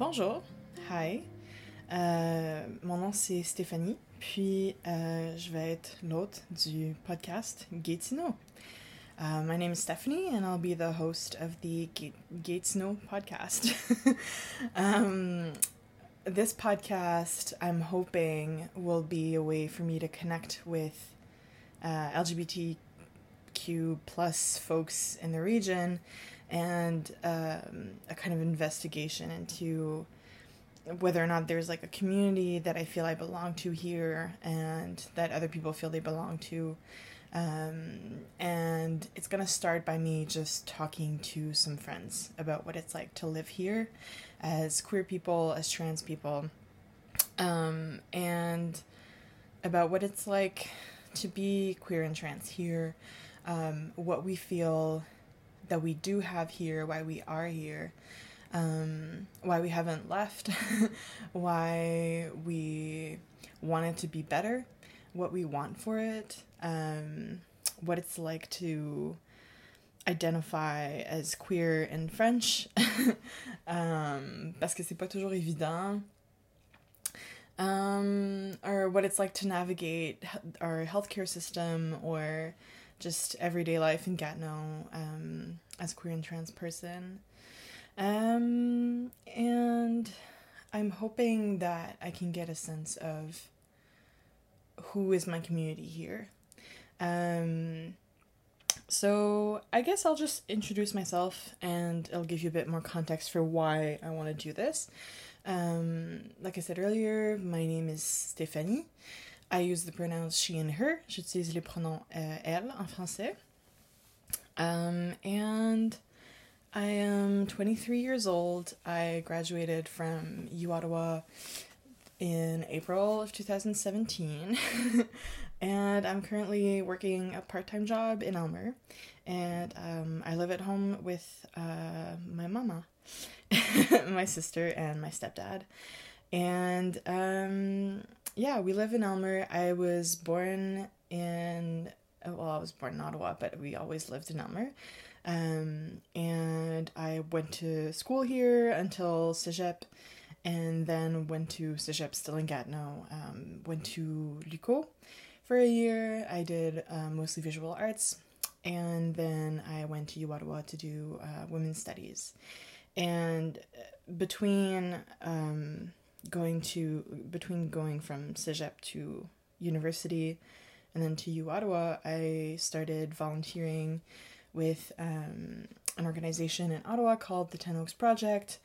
Bonjour, hi. Euh, mon nom c'est Stéphanie, puis euh, je vais être l'hôte du podcast Gatineau. Uh, my name is Stephanie, and I'll be the host of the Gatineau podcast. um, this podcast, I'm hoping, will be a way for me to connect with uh, LGBTQ plus folks in the region and um, a kind of investigation into whether or not there's like a community that I feel I belong to here and that other people feel they belong to. Um, and it's gonna start by me just talking to some friends about what it's like to live here as queer people, as trans people, um, and about what it's like to be queer and trans here, um, what we feel that we do have here, why we are here, um, why we haven't left, why we want it to be better, what we want for it, um, what it's like to identify as queer in French, um, parce que c'est pas toujours évident. Um, or what it's like to navigate our healthcare system or just everyday life in Gatineau um, as a queer and trans person. Um, and I'm hoping that I can get a sense of who is my community here. Um, so I guess I'll just introduce myself and I'll give you a bit more context for why I want to do this. Um, like I said earlier, my name is Stéphanie. I use the pronouns she and her. J'utilise les pronoms euh, elle en français. Um, and I am 23 years old. I graduated from U Ottawa in April of 2017. and I'm currently working a part time job in Aylmer. And um, I live at home with uh, my mama, my sister, and my stepdad. And um, yeah, we live in Aylmer. I was born in, well, I was born in Ottawa, but we always lived in Aylmer. Um, and I went to school here until Cégep, and then went to Cégep still in Gatineau. Um, went to Luco for a year. I did uh, mostly visual arts, and then I went to Ottawa to do uh, women's studies. And uh, between um, going to between going from Cégep to university and then to U Ottawa, I started volunteering with um, an organization in Ottawa called the Ten Oaks Project,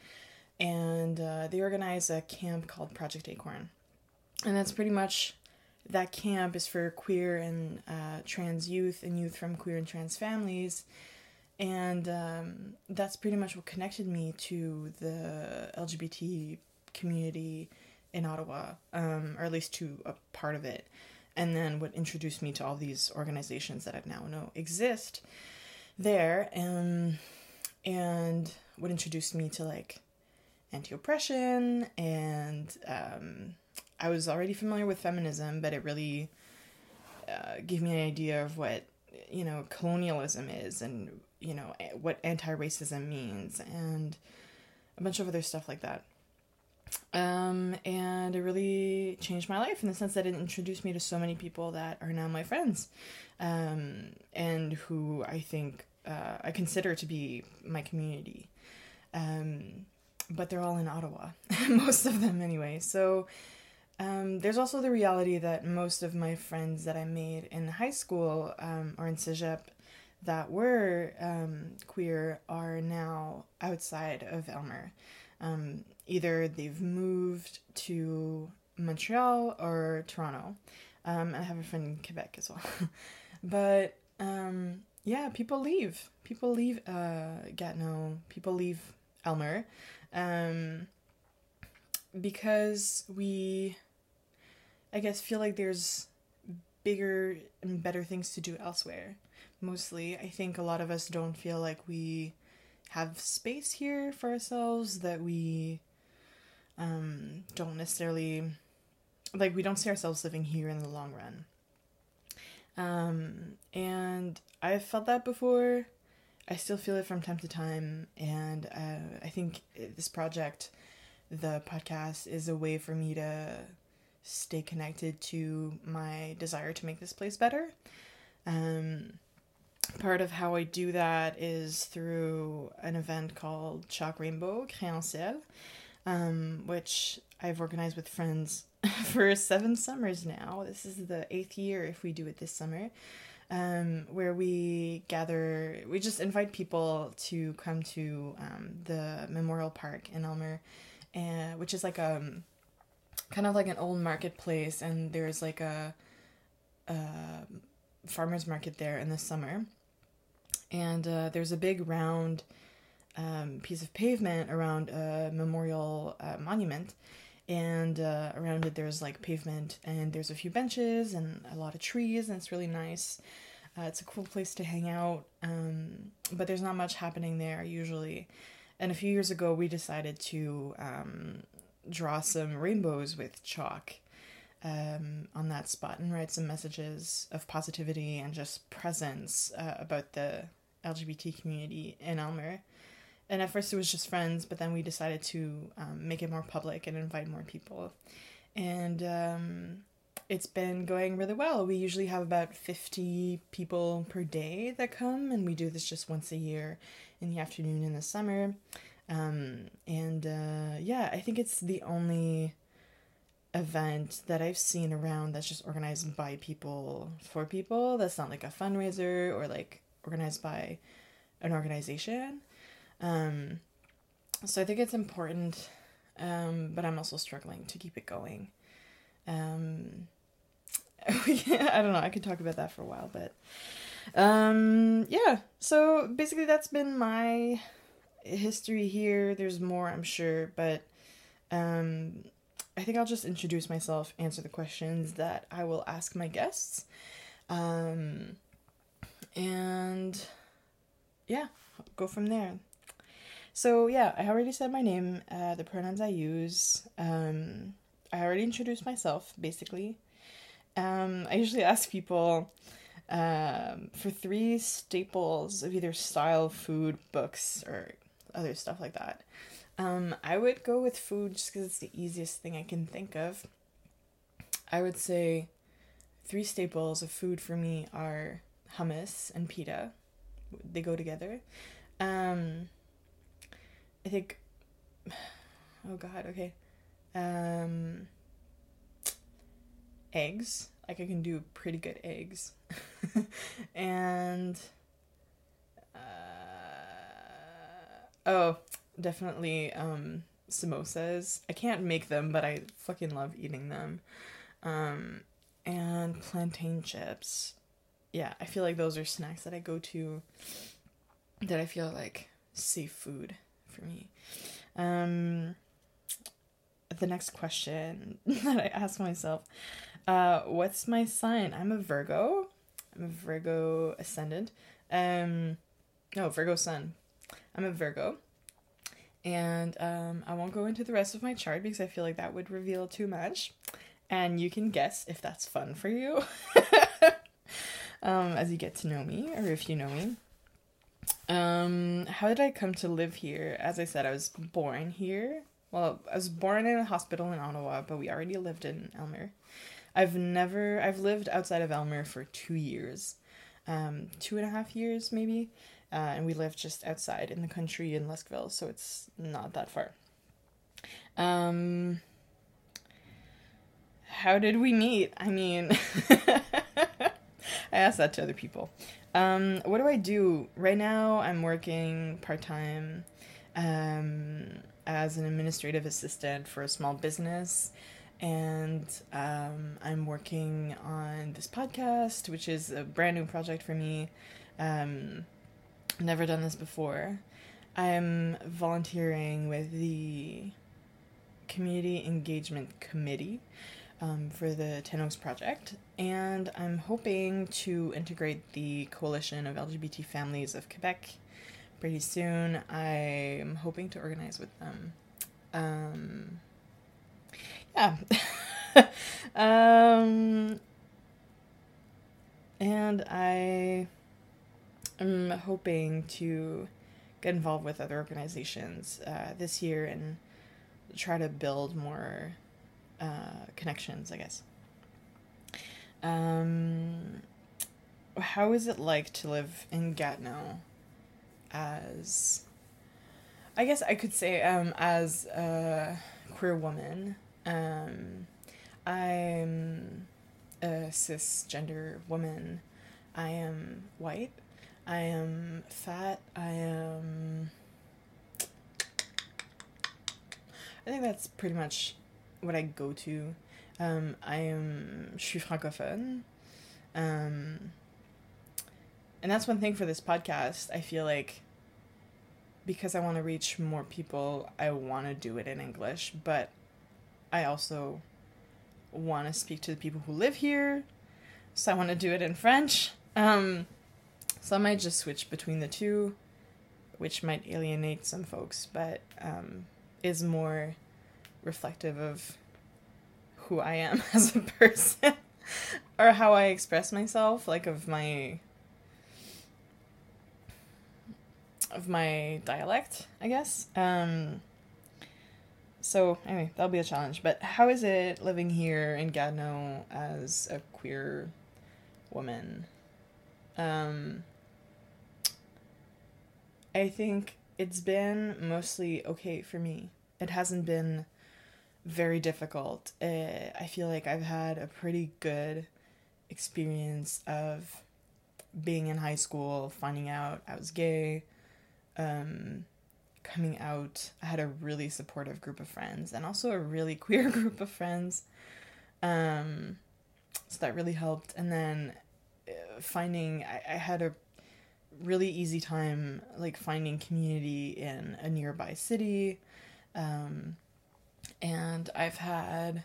and uh, they organize a camp called Project Acorn, and that's pretty much that camp is for queer and uh, trans youth and youth from queer and trans families. And um, that's pretty much what connected me to the LGBT community in Ottawa, um, or at least to a part of it. And then what introduced me to all these organizations that I now know exist there. Um, and what introduced me to like anti oppression. And um, I was already familiar with feminism, but it really uh, gave me an idea of what, you know, colonialism is and, you know, what anti racism means and a bunch of other stuff like that. Um, and it really changed my life in the sense that it introduced me to so many people that are now my friends, um, and who I think uh, I consider to be my community. Um, but they're all in Ottawa, most of them anyway. So um, there's also the reality that most of my friends that I made in high school um, or in Cégep that were um, queer are now outside of Aylmer. Um, either they've moved to Montreal or Toronto. Um, I have a friend in Quebec as well. but um, yeah, people leave. People leave uh, Gatineau. People leave Aylmer. Um, because we, I guess, feel like there's bigger and better things to do elsewhere. Mostly, I think a lot of us don't feel like we have space here for ourselves, that we um, don't necessarily like we don't see ourselves living here in the long run. Um, and I've felt that before. I still feel it from time to time, and uh, I think this project the podcast is a way for me to stay connected to my desire to make this place better. Um, part of how I do that is through an event called Chalk Rainbow Créanciel, um, which I've organized with friends for seven summers now. This is the eighth year if we do it this summer. Um, where we gather, we just invite people to come to um, the Memorial Park in Aylmer, and which is like a um, kind of like an old marketplace, and there's like a, a farmers market there in the summer, and uh, there's a big round um, piece of pavement around a memorial uh, monument. And uh, around it there's like pavement and there's a few benches and a lot of trees and it's really nice. Uh, it's a cool place to hang out um, but there's not much happening there usually. And a few years ago we decided to um, draw some rainbows with chalk um, on that spot and write some messages of positivity and just presence uh, about the lgbt community in Aylmer and at first it was just friends, but then we decided to um, make it more public and invite more people. And um, it's been going really well. We usually have about 50 people per day that come, and we do this just once a year in the afternoon in the summer. Um, and uh, yeah, I think it's the only event that I've seen around that's just organized by people for people. That's not like a fundraiser or like organized by an organization. Um, so I think it's important, um, but I'm also struggling to keep it going. Um, I don't know. I could talk about that for a while, but um, yeah. So basically, that's been my history here. There's more, I'm sure, but um, I think I'll just introduce myself, answer the questions that I will ask my guests, um, and yeah, go from there. So yeah, I already said my name, uh, the pronouns I use. Um, I already introduced myself, basically. Um, I usually ask people um, for three staples of either style, food, books, or other stuff like that. Um, I would go with food just because it's the easiest thing I can think of. I would say three staples of food for me are hummus and pita. They go together. Um, I think oh god, okay. Um eggs. Like I can do pretty good eggs. and uh, oh, definitely um samosas. I can't make them, but I fucking love eating them. Um and plantain chips. Yeah, I feel like those are snacks that I go to that I feel like safe food for me. Um, the next question that I ask myself uh, what's my sign? I'm a Virgo. I'm a Virgo ascendant. Um, no, Virgo sun. I'm a Virgo. And um, I won't go into the rest of my chart because I feel like that would reveal too much. And you can guess if that's fun for you um, as you get to know me or if you know me. Um, how did I come to live here? As I said, I was born here. Well, I was born in a hospital in Ottawa, but we already lived in Aylmer. I've never, I've lived outside of Aylmer for two years, um, two and a half years maybe, uh, and we lived just outside in the country in Luskville, so it's not that far. Um, how did we meet? I mean, I asked that to other people. Um, what do I do right now? I'm working part time um, as an administrative assistant for a small business, and um, I'm working on this podcast, which is a brand new project for me. Um, never done this before. I'm volunteering with the Community Engagement Committee um, for the Ten Oaks project, and I'm hoping to integrate the Coalition of LGBT Families of Quebec pretty soon. I'm hoping to organize with them. Um, yeah. um, and I am hoping to get involved with other organizations uh, this year and try to build more uh, connections, I guess. Um, how is it like to live in Gatineau as I guess I could say um as a queer woman. Um I'm a cisgender woman. I am white. I am fat. I am I think that's pretty much what I go to. Um, I am je suis francophone. Um, and that's one thing for this podcast. I feel like because I want to reach more people, I want to do it in English, but I also want to speak to the people who live here. So I want to do it in French. Um, so I might just switch between the two, which might alienate some folks, but um, is more reflective of who I am as a person or how I express myself, like of my of my dialect, I guess. Um, so anyway, that'll be a challenge. But how is it living here in Gatineau as a queer woman? Um, I think it's been mostly okay for me. It hasn't been very difficult. Uh, I feel like I've had a pretty good experience of being in high school, finding out I was gay, um, coming out. I had a really supportive group of friends and also a really queer group of friends. Um, so that really helped. And then uh, finding, I, I had a really easy time like finding community in a nearby city. Um, and I've had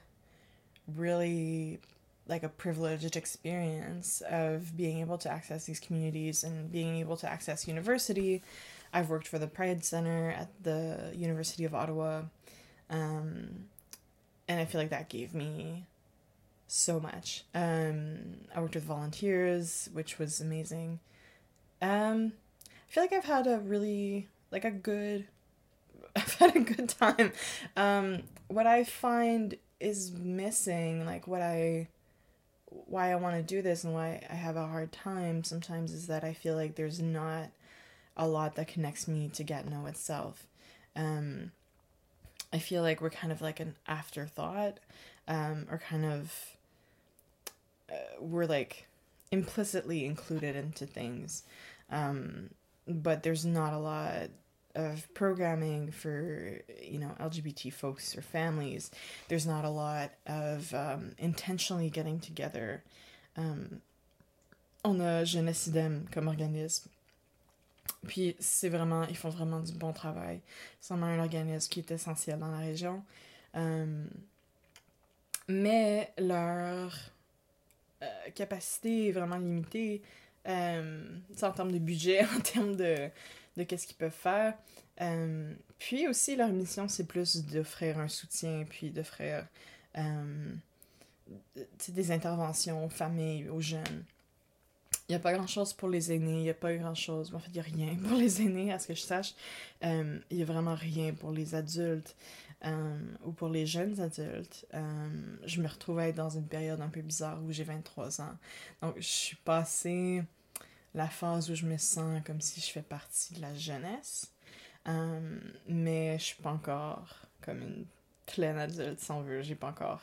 really like a privileged experience of being able to access these communities and being able to access university I've worked for the Pride Center at the University of Ottawa. Um, and I feel like that gave me so much. Um, I worked with volunteers, which was amazing. Um, I feel like I've had a really, like a good, I've had a good time. Um, what I find is missing, like what I, why I want to do this and why I have a hard time sometimes is that I feel like there's not a lot that connects me to Gatineau itself. Um, I feel like we're kind of like an afterthought, um, or kind of uh, we're like implicitly included into things, um, but there's not a lot of programming for you know LGBT folks or families. There's not a lot of um, intentionally getting together. Um, on a Jeunesse comme organisme Puis c'est vraiment, ils font vraiment du bon travail. C'est vraiment un organisme qui est essentiel dans la région. Euh, mais leur euh, capacité est vraiment limitée euh, en termes de budget, en termes de, de qu'est-ce qu'ils peuvent faire. Euh, puis aussi, leur mission, c'est plus d'offrir un soutien, puis d'offrir des interventions aux familles, aux jeunes. Il n'y a pas grand-chose pour les aînés, il n'y a pas grand-chose. En fait, il n'y a rien pour les aînés, à ce que je sache. Euh, il n'y a vraiment rien pour les adultes euh, ou pour les jeunes adultes. Euh, je me retrouvais dans une période un peu bizarre où j'ai 23 ans. Donc, je suis passée la phase où je me sens comme si je fais partie de la jeunesse. mais je suis pas encore comme une pleine adulte, si on veut. J'ai pas encore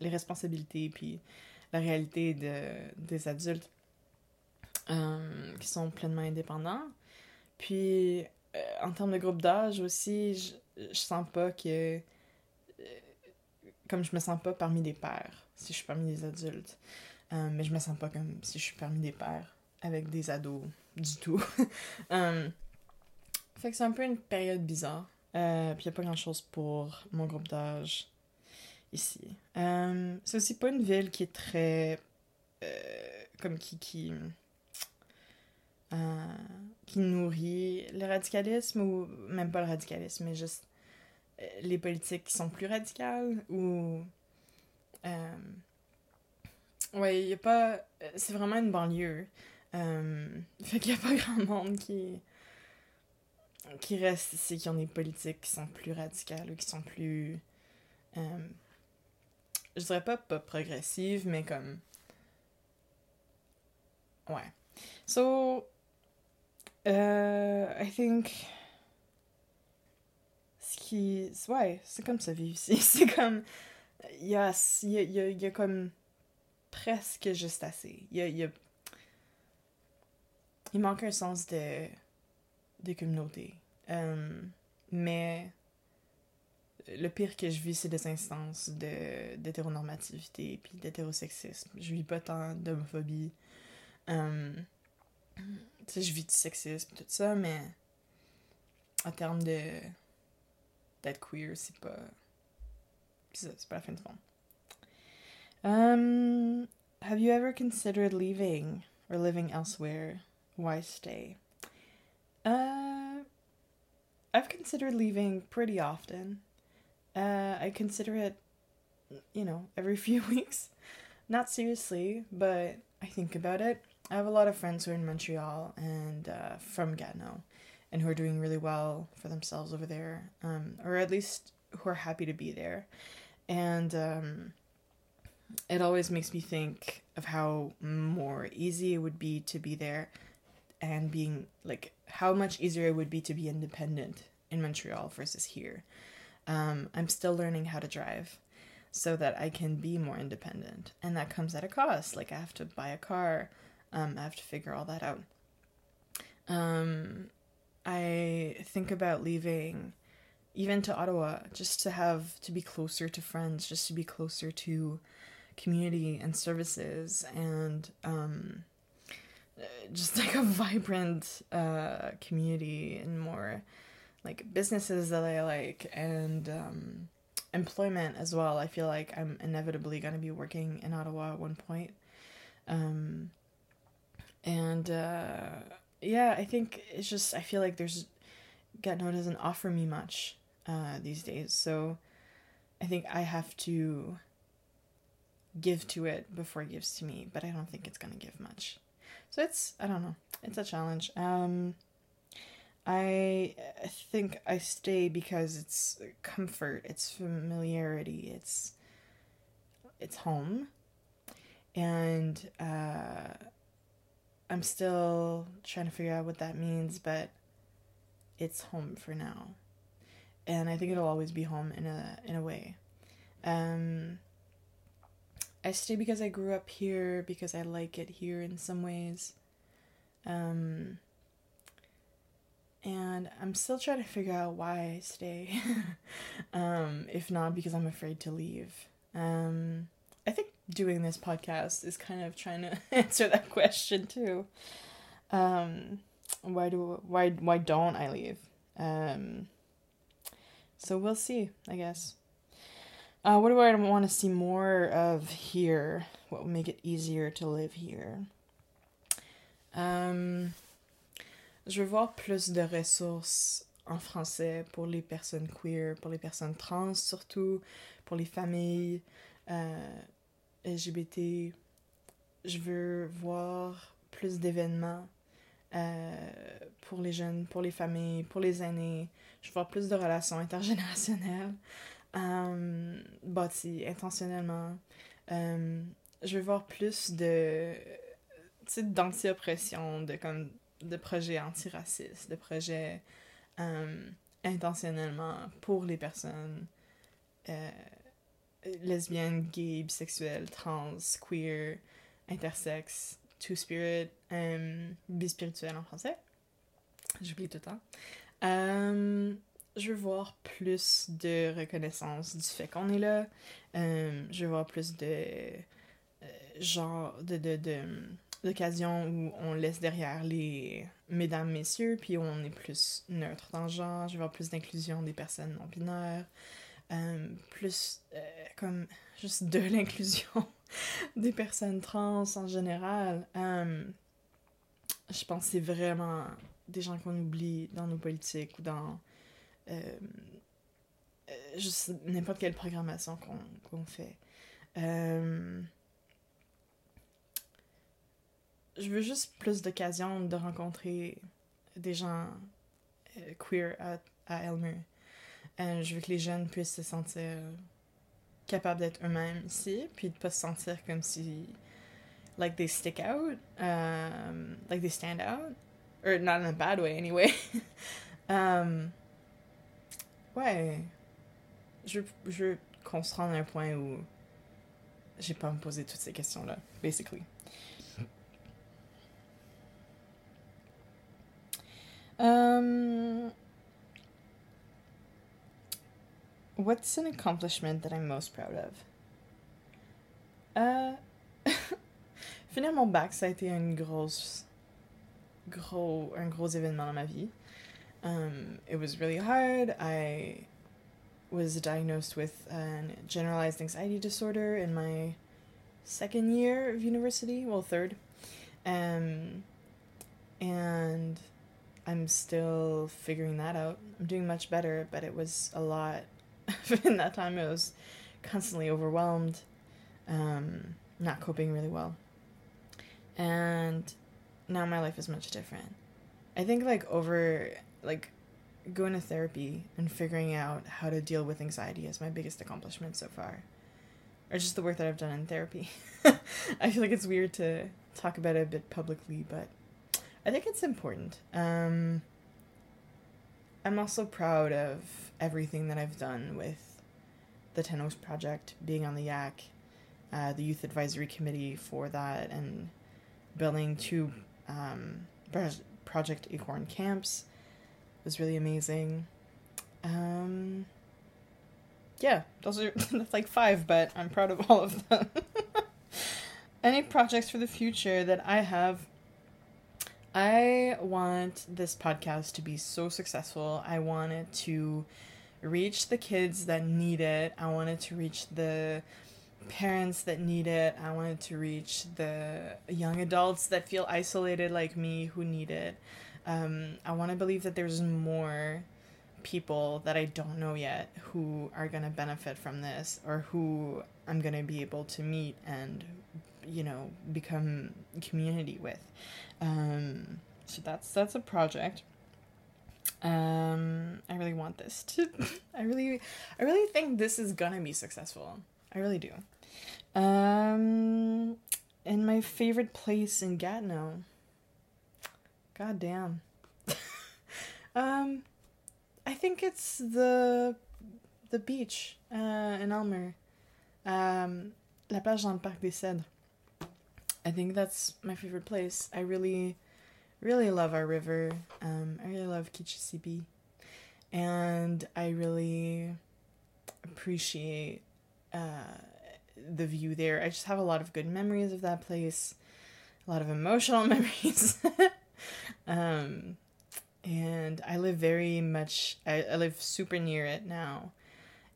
les responsabilités puis la réalité de, des adultes euh, qui sont pleinement indépendants. Puis, euh, en termes de groupe d'âge aussi, je, je sens pas que. Euh, comme je me sens pas parmi des pères, si je suis parmi des adultes. mais je me sens pas comme si je suis parmi des pères avec des ados du tout. fait que c'est un peu une période bizarre. Euh, puis il a pas grand chose pour mon groupe d'âge ici. c'est aussi pas une ville qui est très. comme qui. qui euh, qui nourrit le radicalisme, ou même pas le radicalisme, mais juste euh, les politiques qui sont plus radicales, ou... Euh, ouais, il a pas... C'est vraiment une banlieue. fait qu'il y a pas grand monde qui... qui restent ici, qui ont des politiques qui sont plus radicales ou qui sont plus. euh, je dirais pas, progressives, mais comme. Ouais. So, uh, I think. Ce qui. Ouais, c'est comme ça vivre ici. C'est comme. Il y a, y, a, y a comme presque juste assez. Il y a- il manque un sens de, de communauté. Euh, mais le pire que je vis, c'est des instances de, d'hétéronormativité puis d'hétérosexisme. Je vis pas tant d'homophobie. Euh, tu sais, je vis du sexisme, tout ça, mais en termes de d'être queer, c'est pas. C'est pas la fin du monde. Um, have you ever considered leaving or living elsewhere? Why stay? Uh, I've considered leaving pretty often. Uh, I consider it, you know, every few weeks. Not seriously, but I think about it. I have a lot of friends who are in Montreal and uh, from Gatineau and who are doing really well for themselves over there, um, or at least who are happy to be there. And um, it always makes me think of how more easy it would be to be there and being like how much easier it would be to be independent in Montreal versus here. Um, I'm still learning how to drive so that I can be more independent, and that comes at a cost. Like I have to buy a car, um, I have to figure all that out. Um, I think about leaving even to Ottawa just to have to be closer to friends, just to be closer to community and services and um, just like a vibrant uh, community and more like businesses that I like and um, employment as well. I feel like I'm inevitably going to be working in Ottawa at one point. Um, and uh, yeah, I think it's just, I feel like there's, Gatineau doesn't offer me much uh, these days. So I think I have to give to it before it gives to me, but I don't think it's gonna give much. So it's I don't know. It's a challenge. Um I think I stay because it's comfort, it's familiarity, it's it's home. And uh I'm still trying to figure out what that means, but it's home for now. And I think it'll always be home in a in a way. Um I stay because I grew up here, because I like it here in some ways. Um, and I'm still trying to figure out why I stay. um, if not, because I'm afraid to leave. Um, I think doing this podcast is kind of trying to answer that question too. Um, why do why why don't I leave? Um, so we'll see, I guess. Uh, what do I want to see more of here? What will make it easier to live here? Um, je veux voir plus de ressources en français pour les personnes queer, pour les personnes trans surtout, pour les familles euh, LGBT. Je veux voir plus d'événements euh, pour les jeunes, pour les familles, pour les aînés. Je veux voir plus de relations intergénérationnelles euh, bâties intentionnellement. Euh, je veux voir plus de d'anti-oppression, de comme de projets antiracistes, de projets euh, intentionnellement pour les personnes euh, lesbiennes, gays, bisexuelles, trans, queer, intersexes, two-spirit, bispirituel en français. J'oublie tout le temps. Je veux voir plus de reconnaissance du fait qu'on est là. Euh, je veux voir plus de euh, genre de, de, de où on laisse derrière les mesdames, messieurs, puis où on est plus neutre dans le genre. Je veux voir plus d'inclusion des personnes non binaires. Euh, plus comme juste de l'inclusion des personnes trans en général. Je pense que c'est vraiment des gens qu'on oublie dans nos politiques ou dans n'importe quelle programmation qu'on qu'on fait. Euh, je veux juste plus d'occasions de rencontrer des gens queer à, à Elmer. Euh, je veux que les jeunes puissent se sentir capables d'être eux-mêmes ici, puis de pas se sentir comme si like they stick out, um, like they stand out, or not in a bad way anyway. um, ouais, je, je veux qu'on se rende à un point où j'ai pas à me poser toutes ces questions-là, basically. Um, what's an accomplishment that I'm most proud of? Uh, finir mon bac, ça a été gros, un gros événement dans ma vie. Um, it was really hard. I was diagnosed with a generalized anxiety disorder in my second year of university, well, third. Um, and I'm still figuring that out. I'm doing much better, but it was a lot. in that time, I was constantly overwhelmed, um, not coping really well. And now my life is much different. I think, like, over, like, going to therapy and figuring out how to deal with anxiety is my biggest accomplishment so far. Or just the work that I've done in therapy. I feel like it's weird to talk about it a bit publicly, but I think it's important. Um, I'm also proud of everything that I've done with the Ten Oaks project, being on the YAC, uh, the youth advisory committee for that, and building two um, Project Acorn camps was really amazing. Um, yeah, those are that's like five, but I'm proud of all of them. Any projects for the future that I have I want this podcast to be so successful. I want it to reach the kids that need it. I want it to reach the parents that need it. I want it to reach the young adults that feel isolated like me who need it. Um, I want to believe that there's more people that I don't know yet who are going to benefit from this or who I'm going to be able to meet and you know become community with. Um, so that's that's a project. Um, i really want this to i really i really think this is gonna be successful. I really do. Um and my favorite place in gatineau god damn um i think it's the the beach uh, in Aylmer. Um, la plage dans le parc des Cèdres. I think that's my favorite place. I really, really love our river. Um, I really love Kichisibi. And I really appreciate uh, the view there. I just have a lot of good memories of that place, a lot of emotional memories. Um, and I live very much, I, I live super near it now.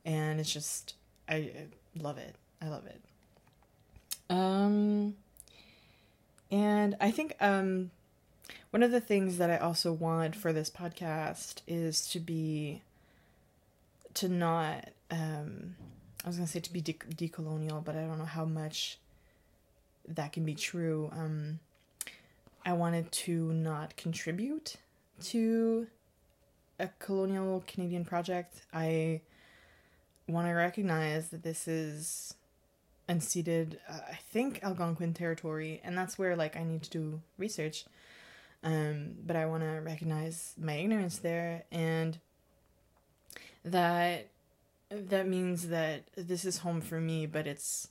And it's just, I, love it. I love it. Um, and I think um, one of the things that I also want for this podcast is to be, to not, um, I was going to say to be de- decolonial, but I don't know how much that can be true. Um, I wanted to not contribute to a colonial Canadian project. I want to recognize that this is unceded, uh, I think Algonquin territory, and that's where like I need to do research. Um, but I want to recognize my ignorance there, and that that means that this is home for me, but it's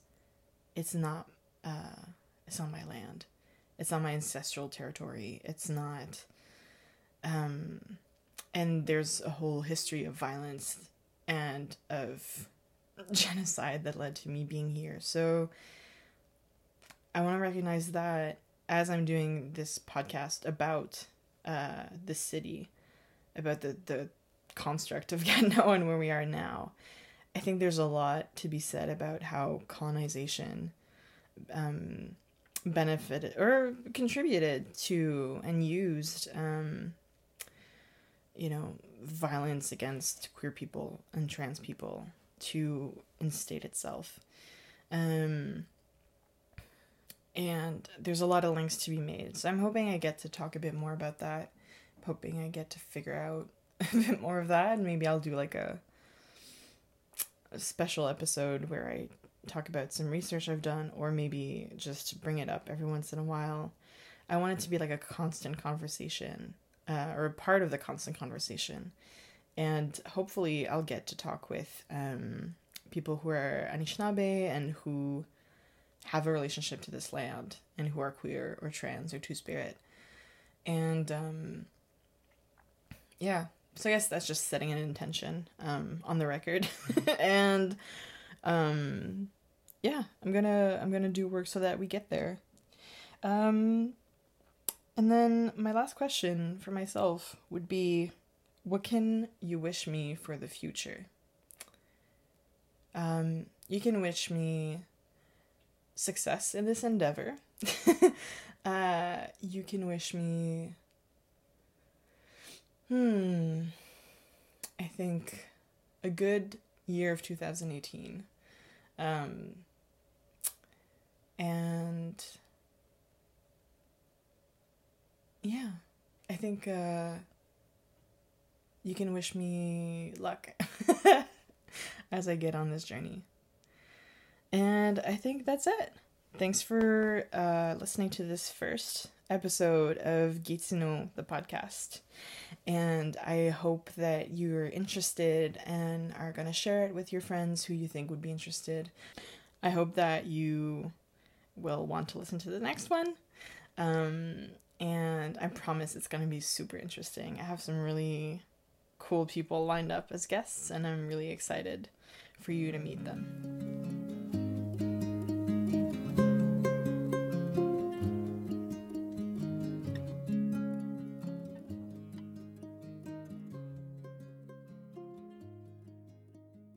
it's not uh, it's on my land, it's on my ancestral territory. It's not, um, and there's a whole history of violence and of genocide that led to me being here. So I want to recognize that as I'm doing this podcast about uh, the city, about the, the construct of Gatineau and where we are now. I think there's a lot to be said about how colonization um, benefited or contributed to and used, um, you know, violence against queer people and trans people to instate itself. Um, and there's a lot of links to be made. So I'm hoping I get to talk a bit more about that. I'm hoping I get to figure out a bit more of that. And maybe I'll do like a, a special episode where I talk about some research I've done, or maybe just bring it up every once in a while. I want it to be like a constant conversation, uh, or a part of the constant conversation. And hopefully, I'll get to talk with um, people who are Anishinaabe and who have a relationship to this land and who are queer or trans or two spirit. And um, yeah, so I guess that's just setting an intention um, on the record. and um, yeah, I'm gonna I'm gonna do work so that we get there. Um, and then my last question for myself would be, what can you wish me for the future? Um, you can wish me success in this endeavor. uh, you can wish me. Hmm. I think a good year of 2018. Um, and yeah, I think uh, you can wish me luck as I get on this journey. And I think that's it. Thanks for uh, listening to this first episode of Gitsuno, the podcast. And I hope that you're interested and are going to share it with your friends who you think would be interested. I hope that you will want to listen to the next one. Um, and I promise it's going to be super interesting. I have some really cool people lined up as guests, and I'm really excited for you to meet them.